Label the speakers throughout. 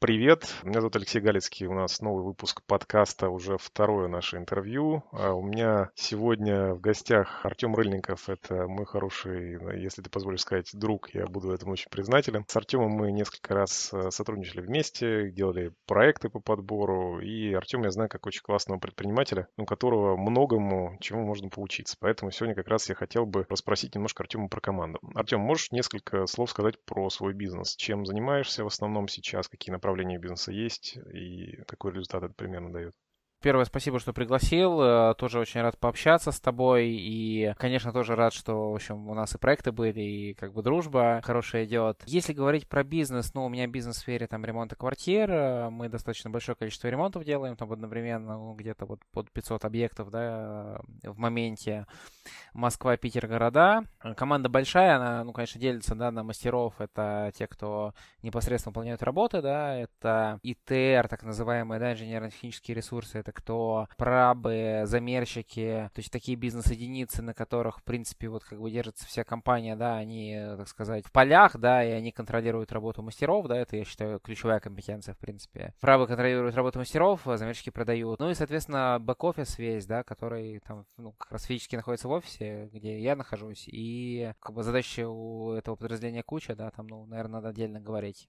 Speaker 1: Привет, меня зовут Алексей Галицкий, у нас новый выпуск подкаста, уже второе наше интервью. А у меня сегодня в гостях Артем Рыльников, это мой хороший, если ты позволишь сказать, друг, я буду этому очень признателен. С Артемом мы несколько раз э, сотрудничали вместе, делали проекты по подбору, и Артем я знаю как очень классного предпринимателя, у которого многому чему можно поучиться. Поэтому сегодня как раз я хотел бы расспросить немножко Артема про команду. Артем, можешь несколько слов сказать про свой бизнес? Чем занимаешься в основном сейчас, какие направления направления бизнеса есть и какой результат это примерно дает?
Speaker 2: Первое, спасибо, что пригласил. Э, тоже очень рад пообщаться с тобой. И, конечно, тоже рад, что, в общем, у нас и проекты были, и как бы дружба хорошая идет. Если говорить про бизнес, ну, у меня бизнес в сфере там ремонта квартир. Э, мы достаточно большое количество ремонтов делаем, там одновременно ну, где-то вот под 500 объектов, да, в моменте. Москва, Питер, города. Команда большая, она, ну, конечно, делится, да, на мастеров. Это те, кто непосредственно выполняют работы, да, это ИТР, так называемые, да, инженерно-технические ресурсы, это кто прабы, замерщики, то есть такие бизнес-единицы, на которых, в принципе, вот как бы держится вся компания, да, они, так сказать, в полях, да, и они контролируют работу мастеров, да, это, я считаю, ключевая компетенция, в принципе. Прабы контролируют работу мастеров, а замерщики продают. Ну и, соответственно, бэк-офис весь, да, который там, ну, как раз физически находится в офисе, где я нахожусь, и как бы задачи у этого подразделения куча, да, там, ну, наверное, надо отдельно говорить.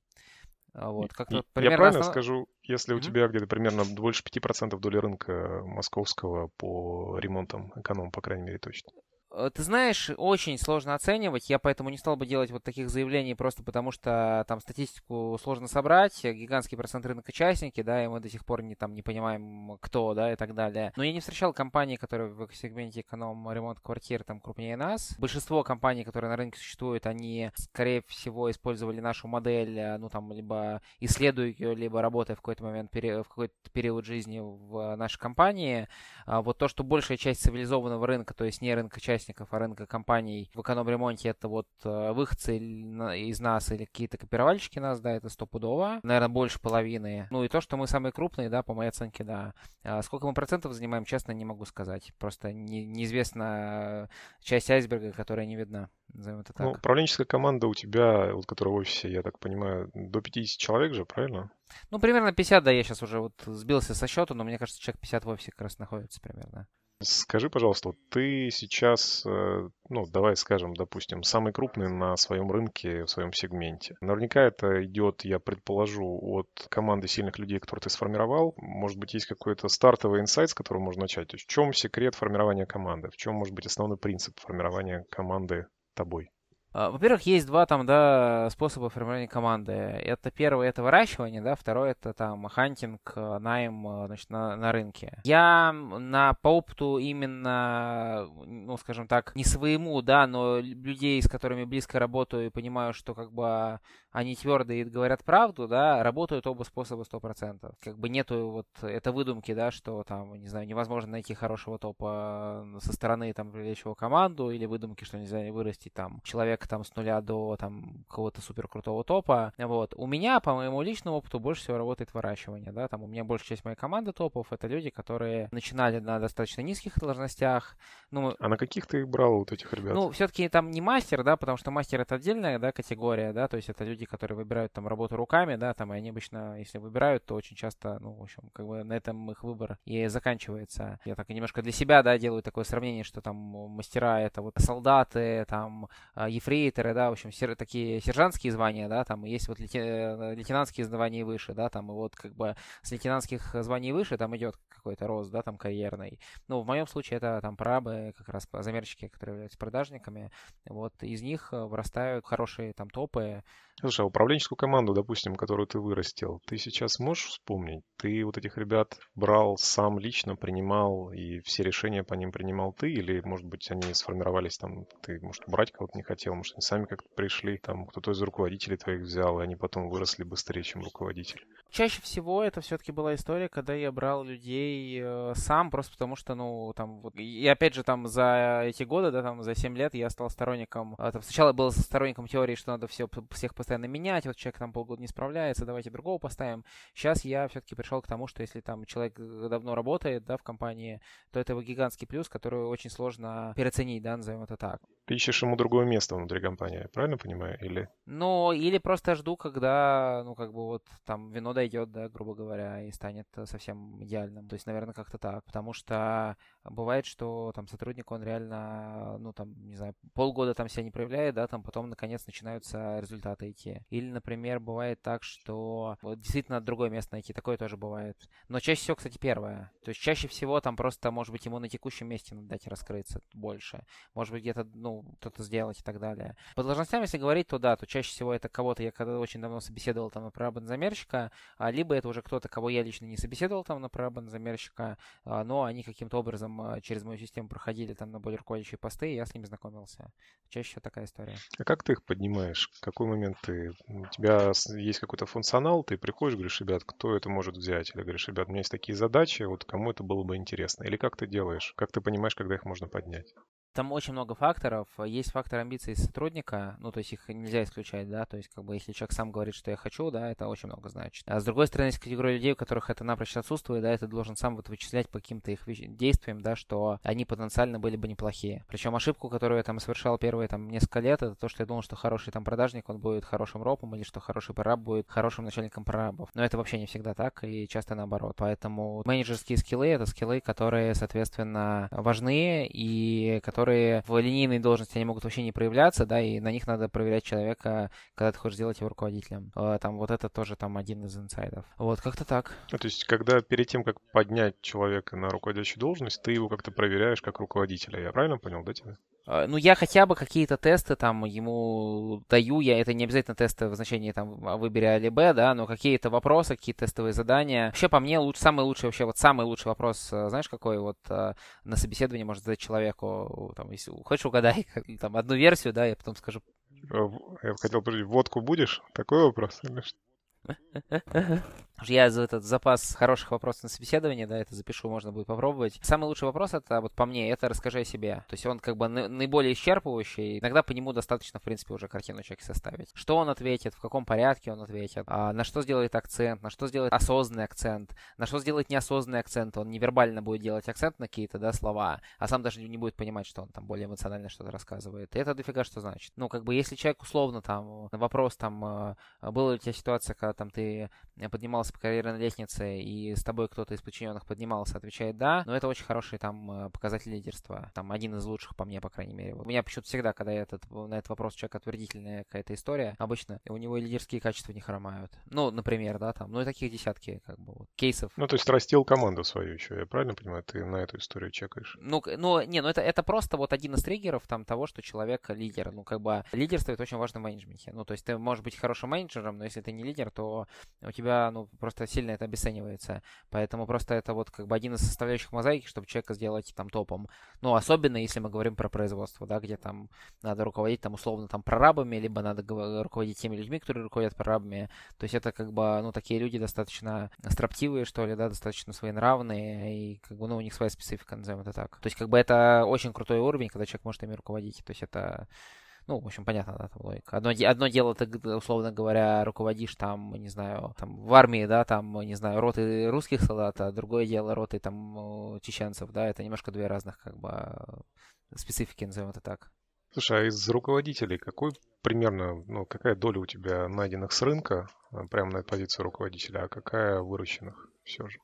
Speaker 1: А вот, как Я правильно основ... скажу, если mm-hmm. у тебя где-то примерно больше 5% доли рынка московского по ремонтам эконом, по крайней мере, точно?
Speaker 2: Э, ты знаешь, очень сложно оценивать. Я поэтому не стал бы делать вот таких заявлений просто потому, что там статистику сложно собрать. Гигантский процент рынка участники, да, и мы до сих пор не, там, не понимаем, кто, да, и так далее. Но я не встречал компании, которые в сегменте эконом ремонт квартир там крупнее нас. Большинство компаний, которые на рынке существуют, они, скорее всего, использовали нашу модель, э, ну, там, либо исследуя ее, либо работая в какой-то момент, в какой-то период жизни в нашей компании. А вот то, что большая часть цивилизованного рынка, то есть не рынка части участников, а рынка компаний в эконом-ремонте это вот э, выходцы из нас или какие-то копировальщики нас, да, это стопудово. Наверное, больше половины. Ну и то, что мы самые крупные, да, по моей оценке, да. А сколько мы процентов занимаем, честно, не могу сказать. Просто не, неизвестна часть айсберга, которая не видна. Назовем это
Speaker 1: так. Ну, управленческая команда у тебя, вот, которая в офисе, я так понимаю, до 50 человек же, правильно?
Speaker 2: Ну, примерно 50, да, я сейчас уже вот сбился со счета, но мне кажется, человек 50 в офисе как раз находится примерно.
Speaker 1: Скажи, пожалуйста, ты сейчас, э, ну, давай скажем, допустим, самый крупный на своем рынке, в своем сегменте. Наверняка это идет, я предположу, от команды сильных людей, которые ты сформировал. Может быть, есть какой-то стартовый инсайт, с которого можно начать. То есть в чем секрет формирования команды? В чем, может быть, основной принцип формирования команды тобой?
Speaker 2: А, во-первых, есть два там, да, способа формирования команды. Это первый это выращивание, да, второй это там хантинг, э, найм, э, значит, на, на рынке. Я на по опыту именно, ну, скажем так, не своему, да, но людей, с которыми близко работаю и понимаю, что как бы они твердые и говорят правду, да, работают оба способа 100%. Как бы нету вот это выдумки, да, что там, не знаю, невозможно найти хорошего топа со стороны там привлечь его команду или выдумки, что нельзя вырастить там человека человека там с нуля до там какого-то супер крутого топа. Вот. У меня, по моему личному опыту, больше всего работает выращивание, да, там у меня большая часть моей команды топов это люди, которые начинали на достаточно низких должностях.
Speaker 1: Ну, а на каких ты их брал вот этих ребят?
Speaker 2: Ну, все-таки там не мастер, да, потому что мастер это отдельная, да, категория, да, то есть это люди, которые выбирают там работу руками, да, там, и они обычно, если выбирают, то очень часто, ну, в общем, как бы на этом их выбор и заканчивается. Я так немножко для себя, да, делаю такое сравнение, что там мастера это вот солдаты, там, ефрейторы, ефрейторы, да, в общем, сер, такие сержантские звания, да, там есть вот э, лейтенантские звания выше, да, там и вот как бы с лейтенантских званий выше там идет какой-то рост, да, там карьерный. Ну, в моем случае это там прабы, как раз замерщики, которые являются продажниками, вот из них э, вырастают хорошие там топы,
Speaker 1: Слушай, а управленческую команду, допустим, которую ты вырастил, ты сейчас можешь вспомнить? Ты вот этих ребят брал сам лично, принимал, и все решения по ним принимал ты? Или, может быть, они сформировались там, ты, может, брать кого-то не хотел, может, они сами как-то пришли, там, кто-то из руководителей твоих взял, и они потом выросли быстрее, чем руководитель?
Speaker 2: Чаще всего это все-таки была история, когда я брал людей э, сам, просто потому что, ну, там, вот, и опять же, там, за эти годы, да, там, за 7 лет я стал сторонником, э, там, сначала был сторонником теории, что надо все, всех постоянно менять, вот человек там полгода не справляется, давайте другого поставим. Сейчас я все-таки пришел к тому, что если там человек давно работает, да, в компании, то это его гигантский плюс, который очень сложно переоценить, да, назовем это так.
Speaker 1: Ты ищешь ему другое место внутри компании, правильно понимаю? Или...
Speaker 2: Ну, или просто жду, когда, ну, как бы вот там вино дойдет, да, грубо говоря, и станет совсем идеальным. То есть, наверное, как-то так. Потому что бывает, что там сотрудник, он реально, ну, там, не знаю, полгода там себя не проявляет, да, там потом, наконец, начинаются результаты идти. Или, например, бывает так, что вот действительно другое место найти, такое тоже бывает. Но чаще всего, кстати, первое. То есть чаще всего там просто, может быть, ему на текущем месте надо дать раскрыться больше. Может быть, где-то, ну, что-то сделать и так далее. По должностям, если говорить, то да, то чаще всего это кого-то, я когда очень давно собеседовал там на прорабан замерщика, а либо это уже кто-то, кого я лично не собеседовал там на прорабан замерщика, а, но они каким-то образом а, через мою систему проходили там на более руководящие посты, и я с ними знакомился. Чаще всего такая история.
Speaker 1: А как ты их поднимаешь? В какой момент ты... У тебя есть какой-то функционал, ты приходишь, говоришь, ребят, кто это может взять? Или говоришь, ребят, у меня есть такие задачи, вот кому это было бы интересно? Или как ты делаешь? Как ты понимаешь, когда их можно поднять?
Speaker 2: Там очень много факторов. Есть фактор амбиций сотрудника, ну, то есть их нельзя исключать, да, то есть как бы если человек сам говорит, что я хочу, да, это очень много значит. А с другой стороны, есть категория людей, у которых это напрочь отсутствует, да, это должен сам вот вычислять по каким-то их действиям, да, что они потенциально были бы неплохие. Причем ошибку, которую я там совершал первые там несколько лет, это то, что я думал, что хороший там продажник, он будет хорошим ропом, или что хороший прораб будет хорошим начальником прорабов. Но это вообще не всегда так, и часто наоборот. Поэтому менеджерские скиллы — это скиллы, которые, соответственно, важны, и которые в линейной должности они могут вообще не проявляться, да, и на них надо проверять человека, когда ты хочешь сделать его руководителем. А, там вот это тоже там один из инсайдов. Вот, как-то так.
Speaker 1: Ну, то есть, когда перед тем, как поднять человека на руководящую должность, ты его как-то проверяешь как руководителя. Я правильно понял, да, тебя?
Speaker 2: А, ну, я хотя бы какие-то тесты там ему даю, я это не обязательно тесты в значении там выбери А или Б, да, но какие-то вопросы, какие-то тестовые задания. Вообще, по мне, луч, самый лучший вообще, вот самый лучший вопрос, э, знаешь, какой вот э, на собеседовании может задать человеку, там, если хочешь угадай, там, одну версию, да, я потом скажу.
Speaker 1: Э, я хотел, подожди, водку будешь? Такой вопрос или что?
Speaker 2: Я за этот запас хороших вопросов на собеседование, да, это запишу, можно будет попробовать. Самый лучший вопрос это, вот по мне, это расскажи о себе. То есть он как бы наиболее исчерпывающий. Иногда по нему достаточно, в принципе, уже картину человека составить. Что он ответит, в каком порядке он ответит, а, на что сделает акцент, на что сделает осознанный акцент, на что сделает неосознанный акцент. Он невербально будет делать акцент на какие-то, да, слова, а сам даже не будет понимать, что он там более эмоционально что-то рассказывает. И это дофига что значит. Ну, как бы, если человек условно там на вопрос там, а, была ли у тебя ситуация, когда там ты поднимался по карьерной лестнице, и с тобой кто-то из подчиненных поднимался, отвечает «да», но это очень хороший там э, показатель лидерства. Там один из лучших по мне, по крайней мере. У меня почему-то всегда, когда этот, на этот вопрос человек отвердительная какая-то история, обычно у него лидерские качества не хромают. Ну, например, да, там, ну и таких десятки, как бы, вот, кейсов.
Speaker 1: Ну, то есть растил команду свою еще, я правильно понимаю? Ты на эту историю чекаешь?
Speaker 2: Ну, ну не, ну это, это просто вот один из триггеров там того, что человек лидер. Ну, как бы лидерство это очень важно в менеджменте. Ну, то есть ты можешь быть хорошим менеджером, но если ты не лидер, то у тебя, ну, просто сильно это обесценивается. Поэтому просто это вот как бы один из составляющих мозаики, чтобы человека сделать там топом. Ну, особенно если мы говорим про производство, да, где там надо руководить там условно там прорабами, либо надо руководить теми людьми, которые руководят прорабами. То есть это как бы, ну, такие люди достаточно строптивые, что ли, да, достаточно своенравные, и как бы, ну, у них своя специфика, назовем это так. То есть как бы это очень крутой уровень, когда человек может ими руководить. То есть это ну, в общем, понятно, да, там логика. Одно, одно дело, ты, условно говоря, руководишь там, не знаю, там в армии, да, там, не знаю, роты русских солдат, а другое дело роты там чеченцев, да, это немножко две разных, как бы, специфики, назовем это так.
Speaker 1: Слушай, а из руководителей какой примерно, ну, какая доля у тебя найденных с рынка, а, прямо на позицию руководителя, а какая выращенных все же?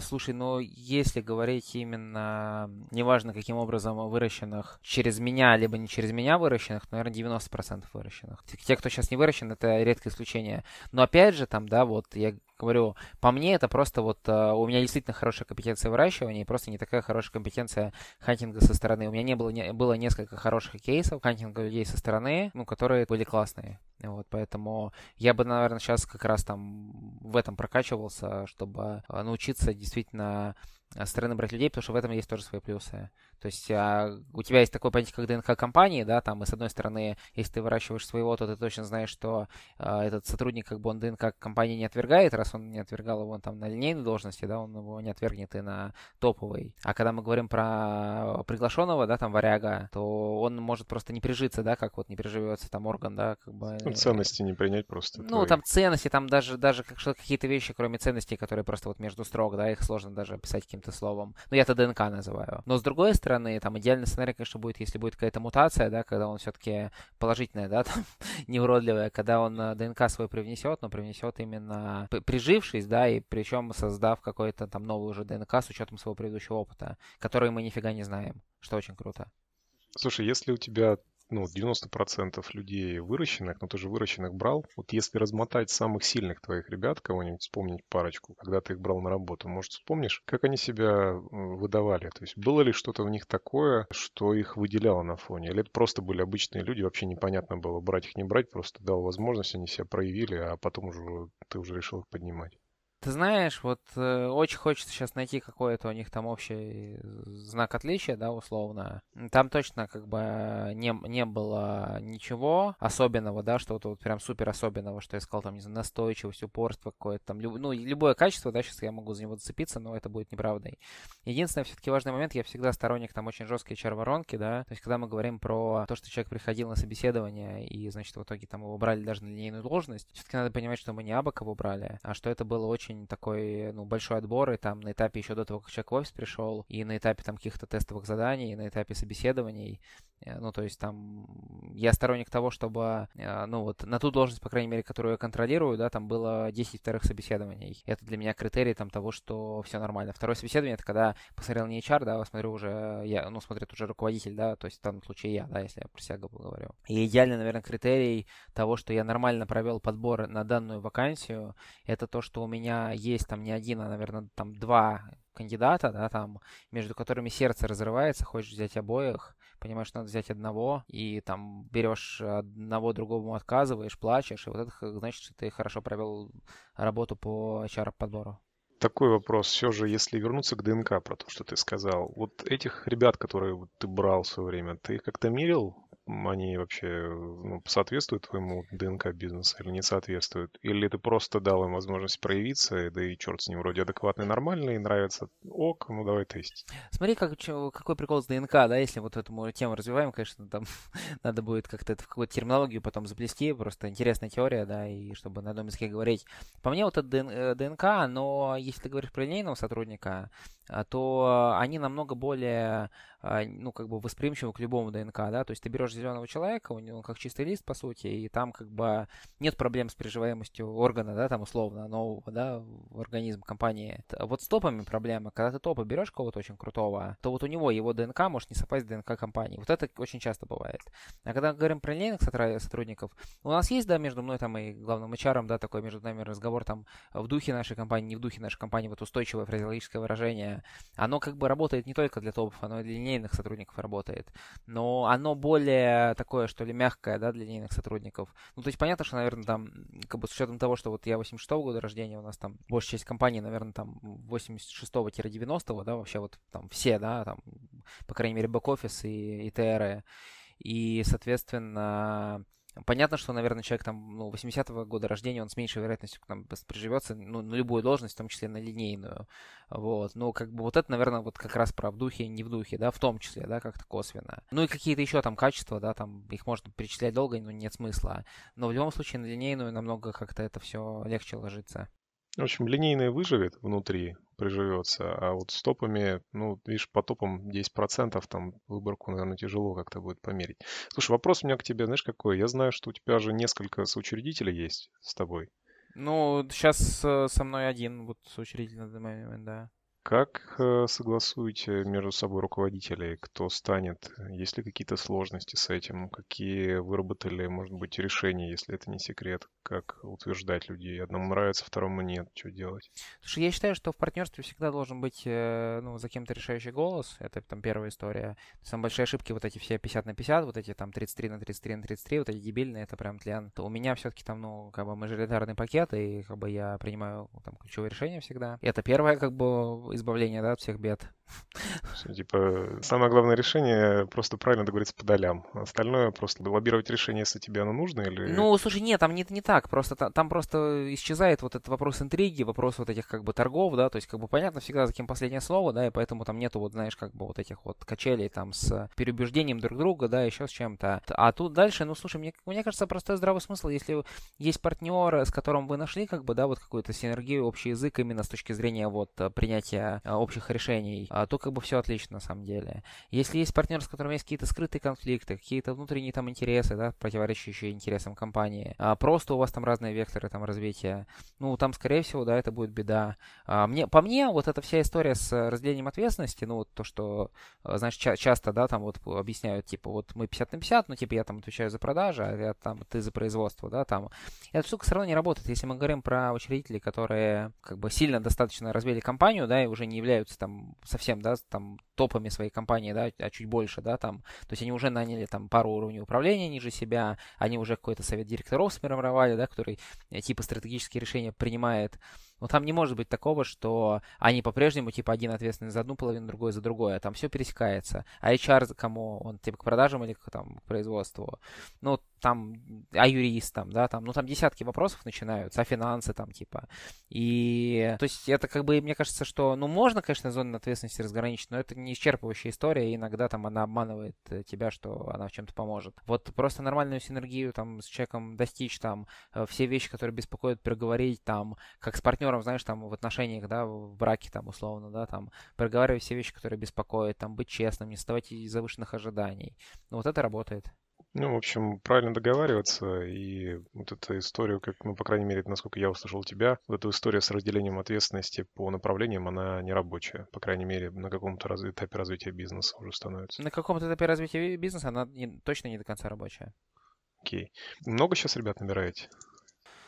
Speaker 2: Слушай, ну если говорить именно, неважно каким образом выращенных через меня, либо не через меня выращенных, наверное, 90% выращенных. Те, кто сейчас не выращен, это редкое исключение. Но опять же, там, да, вот я говорю, по мне это просто вот э, у меня действительно хорошая компетенция выращивания и просто не такая хорошая компетенция хантинга со стороны. У меня не было, не, было несколько хороших кейсов хантинга людей со стороны, ну, которые были классные. Вот, поэтому я бы, наверное, сейчас как раз там в этом прокачивался, чтобы э, научиться действительно со стороны брать людей, потому что в этом есть тоже свои плюсы. То есть а, у тебя есть такое понятие, как ДНК компании, да, там, и с одной стороны, если ты выращиваешь своего, то ты точно знаешь, что а, этот сотрудник, как бы он ДНК компании не отвергает, раз он не отвергал его там на линейной должности, да, он его не отвергнет и на топовой. А когда мы говорим про приглашенного, да, там, варяга, то он может просто не прижиться, да, как вот не приживется там орган, да, как бы...
Speaker 1: Ну, ценности не принять просто.
Speaker 2: Ну, твои. там ценности, там даже, даже как, какие-то вещи, кроме ценностей, которые просто вот между строк, да, их сложно даже описать каким каким-то словом. Но я это ДНК называю. Но с другой стороны, там идеальный сценарий, конечно, будет, если будет какая-то мутация, да, когда он все-таки положительная, да, там, неуродливая, когда он э, ДНК свой привнесет, но привнесет именно прижившись, да, и причем создав какой-то там новый уже ДНК с учетом своего предыдущего опыта, который мы нифига не знаем, что очень круто.
Speaker 1: Слушай, если у тебя ну, 90% людей выращенных, но ты же выращенных брал. Вот если размотать самых сильных твоих ребят, кого-нибудь вспомнить парочку, когда ты их брал на работу, может, вспомнишь, как они себя выдавали? То есть было ли что-то в них такое, что их выделяло на фоне? Или это просто были обычные люди, вообще непонятно было, брать их, не брать, просто дал возможность, они себя проявили, а потом уже ты уже решил их поднимать?
Speaker 2: Ты знаешь, вот э, очень хочется сейчас найти какой-то у них там общий знак отличия, да, условно. Там точно как бы не, не было ничего особенного, да, что-то вот прям супер особенного, что я сказал, там, не знаю, настойчивость, упорство какое-то там, люб, ну, любое качество, да, сейчас я могу за него зацепиться, но это будет неправдой. Единственный все-таки важный момент, я всегда сторонник там очень жесткой HR-воронки, да, то есть когда мы говорим про то, что человек приходил на собеседование и, значит, в итоге там его брали даже на линейную должность, все-таки надо понимать, что мы не абы кого брали, а что это было очень очень такой, ну, большой отбор, и там на этапе еще до того, как человек в офис пришел, и на этапе там каких-то тестовых заданий, и на этапе собеседований, Э, ну, то есть там я сторонник того, чтобы, э, ну, вот на ту должность, по крайней мере, которую я контролирую, да, там было 10 вторых собеседований. Это для меня критерий там того, что все нормально. Второе собеседование, это когда посмотрел не HR, да, а смотрю уже, я, ну, смотрит уже руководитель, да, то есть в данном случае я, да, если я про себя говорю. И идеальный, наверное, критерий того, что я нормально провел подбор на данную вакансию, это то, что у меня есть там не один, а, наверное, там два кандидата, да, там, между которыми сердце разрывается, хочешь взять обоих, понимаешь, надо взять одного, и там берешь одного, другому отказываешь, плачешь, и вот это значит, что ты хорошо провел работу по HR-подбору.
Speaker 1: Такой вопрос. Все же, если вернуться к ДНК, про то, что ты сказал. Вот этих ребят, которые ты брал в свое время, ты их как-то мерил? Они вообще ну, соответствуют твоему ДНК бизнеса или не соответствуют? Или ты просто дал им возможность проявиться, да и черт с ним, вроде адекватный, нормальный, нравится, ок, ну давай тестить.
Speaker 2: Смотри, как, какой прикол с ДНК, да, если вот эту тему развиваем, конечно, там надо будет как-то это в какую-то терминологию потом заплести, просто интересная теория, да, и чтобы на одном языке говорить. По мне вот это ДНК, э, но если ты говоришь про линейного сотрудника, а, то они намного более, ну, как бы восприимчивы к любому ДНК, да, то есть ты берешь зеленого человека, у него как чистый лист, по сути, и там как бы нет проблем с приживаемостью органа, да, там условно, нового, да, в организм компании. Вот с топами проблема, когда ты топа берешь кого-то очень крутого, то вот у него его ДНК может не совпасть с ДНК компании. Вот это очень часто бывает. А когда говорим про линейных сотрудников, у нас есть, да, между мной там и главным HR, да, такой между нами разговор там в духе нашей компании, не в духе нашей компании, вот устойчивое фразеологическое выражение, оно как бы работает не только для топов, оно и для линейных сотрудников работает. Но оно более такое, что ли, мягкое, да, для линейных сотрудников. Ну, то есть понятно, что, наверное, там, как бы с учетом того, что вот я 86 -го года рождения, у нас там большая часть компании, наверное, там 86-90, да, вообще вот там все, да, там, по крайней мере, бэк-офис и, и ТР. И, соответственно, Понятно, что, наверное, человек там, ну, 80-го года рождения, он с меньшей вероятностью там приживется, ну, на любую должность, в том числе на линейную. Вот. Но как бы вот это, наверное, вот как раз про в духе не в духе, да, в том числе, да, как-то косвенно. Ну и какие-то еще там качества, да, там их можно перечислять долго, но нет смысла. Но в любом случае на линейную намного как-то это все легче ложится.
Speaker 1: В общем, линейный выживет внутри, приживется, а вот с топами, ну, видишь, по топам 10%, там выборку, наверное, тяжело как-то будет померить. Слушай, вопрос у меня к тебе, знаешь, какой? Я знаю, что у тебя же несколько соучредителей есть с тобой.
Speaker 2: Ну, сейчас э, со мной один вот соучредитель на данный момент, да.
Speaker 1: Как э, согласуете между собой руководителей, кто станет? Есть ли какие-то сложности с этим? Какие выработали, может быть, решения, если это не секрет? Как утверждать людей? Одному нравится, второму нет. Что делать?
Speaker 2: Слушай, я считаю, что в партнерстве всегда должен быть э, ну, за кем-то решающий голос. Это там первая история. Самые большие ошибки вот эти все 50 на 50, вот эти там 33 на 33 на 33, вот эти дебильные, это прям тлен. У меня все-таки там, ну, как бы мажоритарный пакет, и как бы я принимаю там ключевые решения всегда. Это первое, как бы избавления да, от всех бед.
Speaker 1: Типа, самое главное решение просто правильно договориться по долям. Остальное просто лоббировать решение, если тебе оно нужно или...
Speaker 2: Ну, слушай, нет, там не, не так. Просто там, там просто исчезает вот этот вопрос интриги, вопрос вот этих как бы торгов, да, то есть как бы понятно всегда за кем последнее слово, да, и поэтому там нету вот, знаешь, как бы вот этих вот качелей там с переубеждением друг друга, да, еще с чем-то. А тут дальше, ну, слушай, мне, мне кажется, простой здравый смысл, если есть партнер, с которым вы нашли, как бы, да, вот какую-то синергию, общий язык именно с точки зрения вот принятия общих решений, то как бы все отлично на самом деле. Если есть партнер, с которым есть какие-то скрытые конфликты, какие-то внутренние там интересы, да, противоречащие интересам компании, а просто у вас там разные векторы там развития, ну, там, скорее всего, да, это будет беда. А, мне, по мне, вот эта вся история с разделением ответственности, ну, вот то, что, а, знаешь, ча- часто, да, там вот объясняют, типа, вот мы 50 на 50, ну, типа, я там отвечаю за продажи, а я там, ты за производство, да, там. Эта штука все равно не работает. Если мы говорим про учредителей, которые, как бы, сильно достаточно развили компанию, да, и уже не являются там совсем, да, там топами своей компании, да, а чуть больше, да, там, то есть они уже наняли там пару уровней управления ниже себя, они уже какой-то совет директоров сформировали, да, который э, типа стратегические решения принимает, но там не может быть такого, что они по-прежнему, типа, один ответственный за одну половину, другой за другое. А там все пересекается. А HR кому? Он, типа, к продажам или к, там, к производству? Ну, там, а юрист там, да, там, ну, там десятки вопросов начинаются, а финансы там, типа. И, то есть, это как бы, мне кажется, что, ну, можно, конечно, зону ответственности разграничить, но это не исчерпывающая история, и иногда там она обманывает э, тебя, что она в чем-то поможет. Вот просто нормальную синергию там с человеком достичь, там, э, все вещи, которые беспокоят, переговорить, там, как с партнером знаешь, там в отношениях, да, в браке там условно, да, там проговаривать все вещи, которые беспокоят, там быть честным, не ставать завышенных ожиданий. Ну вот это работает.
Speaker 1: Ну, в общем, правильно договариваться, и вот эту историю, как, ну, по крайней мере, насколько я услышал тебя, вот эта история с разделением ответственности по направлениям, она не рабочая, по крайней мере, на каком-то раз, этапе развития бизнеса уже становится.
Speaker 2: На каком-то этапе развития бизнеса она не, точно не до конца рабочая.
Speaker 1: Окей. Много сейчас ребят набираете?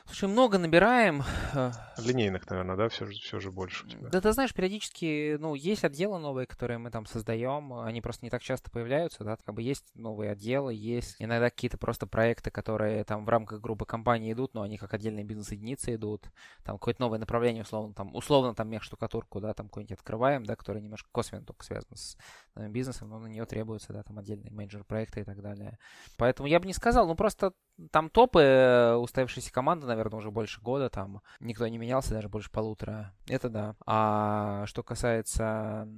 Speaker 2: Слушай, много набираем.
Speaker 1: Э, Линейных, наверное, да, все же, все же больше.
Speaker 2: Да, ты знаешь, периодически, ну, есть отделы новые, которые мы там создаем, они просто не так часто появляются, да, как бы есть новые отделы, есть иногда какие-то просто проекты, которые там в рамках группы компаний идут, но они как отдельные бизнес-единицы идут, там какое-то новое направление, условно, там, условно, там, мех-штукатурку, да, там какой-нибудь открываем, да, который немножко косвенно только связан с бизнесом, но на нее требуются, да, там, отдельные менеджер-проекты и так далее. Поэтому я бы не сказал, ну, просто там топы э, уставившиеся команды, наверное, уже больше года, там никто не менялся, даже больше полутора. Это да. А что касается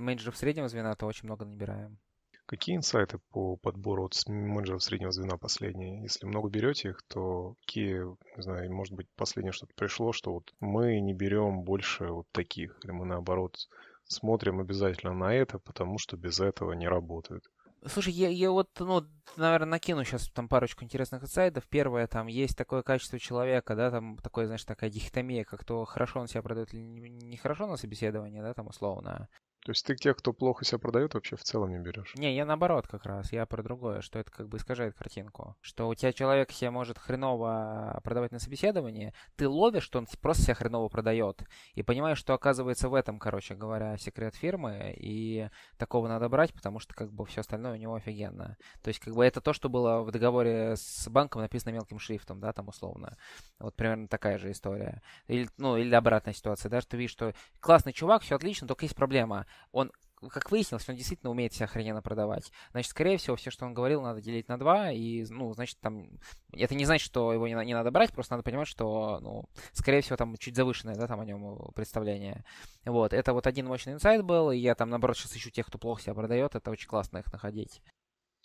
Speaker 2: менеджеров среднего звена, то очень много набираем.
Speaker 1: Какие инсайты по подбору вот менеджеров среднего звена последние? Если много берете их, то какие, не знаю, может быть, последнее что-то пришло, что вот мы не берем больше вот таких, или мы наоборот смотрим обязательно на это, потому что без этого не работает.
Speaker 2: Слушай, я, я вот, ну, наверное, накину сейчас там парочку интересных инсайдов. Первое, там есть такое качество человека, да, там такое, знаешь, такая дихотомия, как то хорошо он себя продает или нехорошо на собеседовании, да, там условно.
Speaker 1: То есть ты тех, кто плохо себя продает, вообще в целом не берешь?
Speaker 2: Не, я наоборот как раз. Я про другое, что это как бы искажает картинку. Что у тебя человек себя может хреново продавать на собеседовании, ты ловишь, что он просто себя хреново продает. И понимаешь, что оказывается в этом, короче говоря, секрет фирмы. И такого надо брать, потому что как бы все остальное у него офигенно. То есть как бы это то, что было в договоре с банком написано мелким шрифтом, да, там условно. Вот примерно такая же история. Или, ну, или обратная ситуация. Даже ты видишь, что классный чувак, все отлично, только есть проблема он как выяснилось, он действительно умеет себя охрененно продавать. Значит, скорее всего, все, что он говорил, надо делить на два, и, ну, значит, там... Это не значит, что его не, не надо брать, просто надо понимать, что, ну, скорее всего, там чуть завышенное, да, там о нем представление. Вот, это вот один мощный инсайт был, и я там, наоборот, сейчас ищу тех, кто плохо себя продает, это очень классно их находить.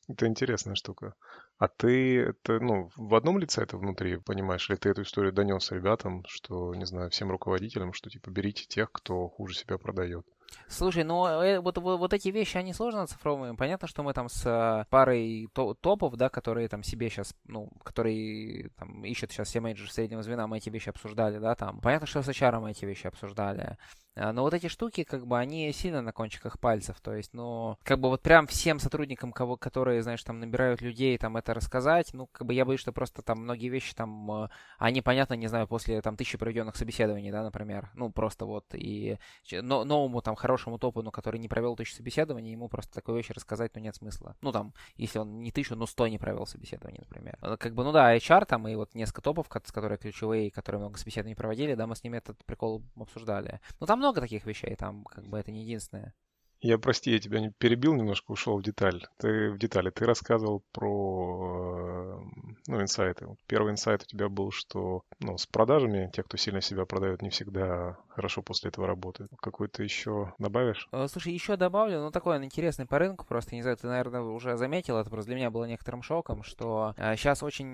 Speaker 1: Это интересная штука. А ты это, ну, в одном лице это внутри, понимаешь, или ты эту историю донес ребятам, что, не знаю, всем руководителям, что, типа, берите тех, кто хуже себя продает?
Speaker 2: Слушай, ну э, вот, вот, вот эти вещи, они сложно оцифровываем. Понятно, что мы там с э, парой топов, да, которые там себе сейчас, ну, которые там ищут сейчас все менеджеры среднего звена, мы эти вещи обсуждали, да, там. Понятно, что с HR мы эти вещи обсуждали. А, но вот эти штуки, как бы, они сильно на кончиках пальцев. То есть, ну, как бы вот прям всем сотрудникам, кого, которые, знаешь, там набирают людей, там это рассказать, ну, как бы я боюсь, что просто там многие вещи там, э, они, понятно, не знаю, после там тысячи проведенных собеседований, да, например, ну, просто вот, и но, новому там хорошему топу, но который не провел тысячу собеседований, ему просто такую вещь рассказать, ну, нет смысла. Ну, там, если он не тысячу, но сто не провел собеседований, например. Э, как бы, ну да, HR там и вот несколько топов, которые ключевые, которые много собеседований проводили, да, мы с ними этот прикол обсуждали. Ну, там много таких вещей, там, как бы, это не единственное.
Speaker 1: Я, прости, я тебя перебил немножко, ушел в деталь. Ты в детали. Ты рассказывал про э, ну, инсайты. Первый инсайт у тебя был, что ну, с продажами, те, кто сильно себя продает, не всегда хорошо после этого работают. Какой-то еще добавишь?
Speaker 2: Э, слушай, еще добавлю, ну такой он интересный по рынку, просто не знаю, ты, наверное, уже заметил, это просто для меня было некоторым шоком, что сейчас очень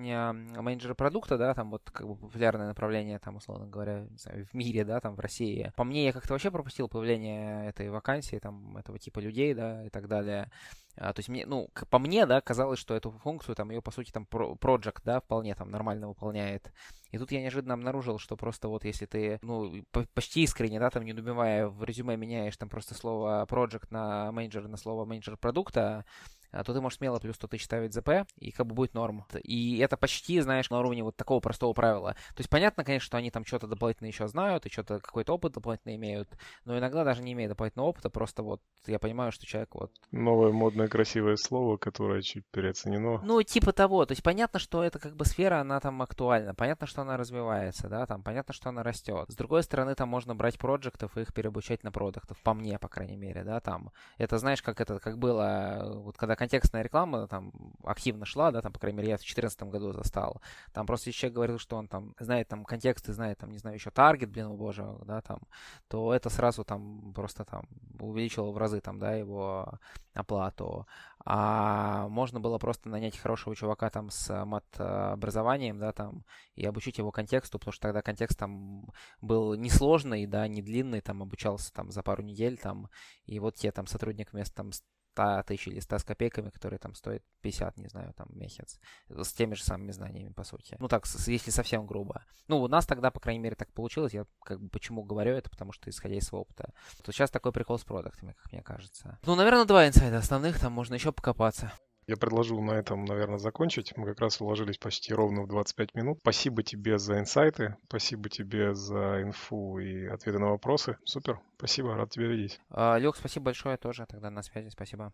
Speaker 2: менеджеры продукта, да, там вот как бы популярное направление, там, условно говоря, знаю, в мире, да, там в России. По мне, я как-то вообще пропустил появление этой вакансии, там, этого типа людей, да, и так далее. А, то есть мне, ну, по мне, да, казалось, что эту функцию, там, ее, по сути, там, project, да, вполне там нормально выполняет. И тут я неожиданно обнаружил, что просто вот если ты, ну, почти искренне, да, там, не добивая в резюме меняешь там просто слово project на менеджер, на слово менеджер продукта, то ты можешь смело плюс 100 тысяч ставить ЗП, и как бы будет норм. И это почти, знаешь, на уровне вот такого простого правила. То есть понятно, конечно, что они там что-то дополнительно еще знают, и что-то какой-то опыт дополнительно имеют, но иногда даже не имея дополнительного опыта, просто вот я понимаю, что человек вот...
Speaker 1: Новое модное красивое слово, которое чуть переоценено.
Speaker 2: Ну, типа того. То есть понятно, что это как бы сфера, она там актуальна, понятно, что она развивается, да, там понятно, что она растет. С другой стороны, там можно брать проектов и их переобучать на продуктов, по мне, по крайней мере, да, там. Это знаешь, как это, как было, вот когда контекстная реклама там активно шла, да, там, по крайней мере, я в 2014 году застал. Там просто человек говорил, что он там знает там контексты, знает там, не знаю, еще таргет, блин, о боже, да, там, то это сразу там просто там увеличило в разы там, да, его оплату. А можно было просто нанять хорошего чувака там с мат-образованием, да, там, и обучить его контексту, потому что тогда контекст там был несложный, да, не длинный, там, обучался там за пару недель, там, и вот те там сотрудник вместо там 100 тысяч или 100 с копейками, которые там стоят 50, не знаю, там месяц, с теми же самыми знаниями, по сути. Ну так, если совсем грубо. Ну, у нас тогда, по крайней мере, так получилось. Я как бы почему говорю это, потому что исходя из своего опыта. То сейчас такой прикол с продуктами, как мне кажется. Ну, наверное, два инсайда основных, там можно еще покопаться.
Speaker 1: Я предложу на этом, наверное, закончить. Мы как раз уложились почти ровно в 25 минут. Спасибо тебе за инсайты, спасибо тебе за инфу и ответы на вопросы. Супер, спасибо, рад тебя видеть.
Speaker 2: А, Люк, спасибо большое тоже. Тогда на связи, спасибо.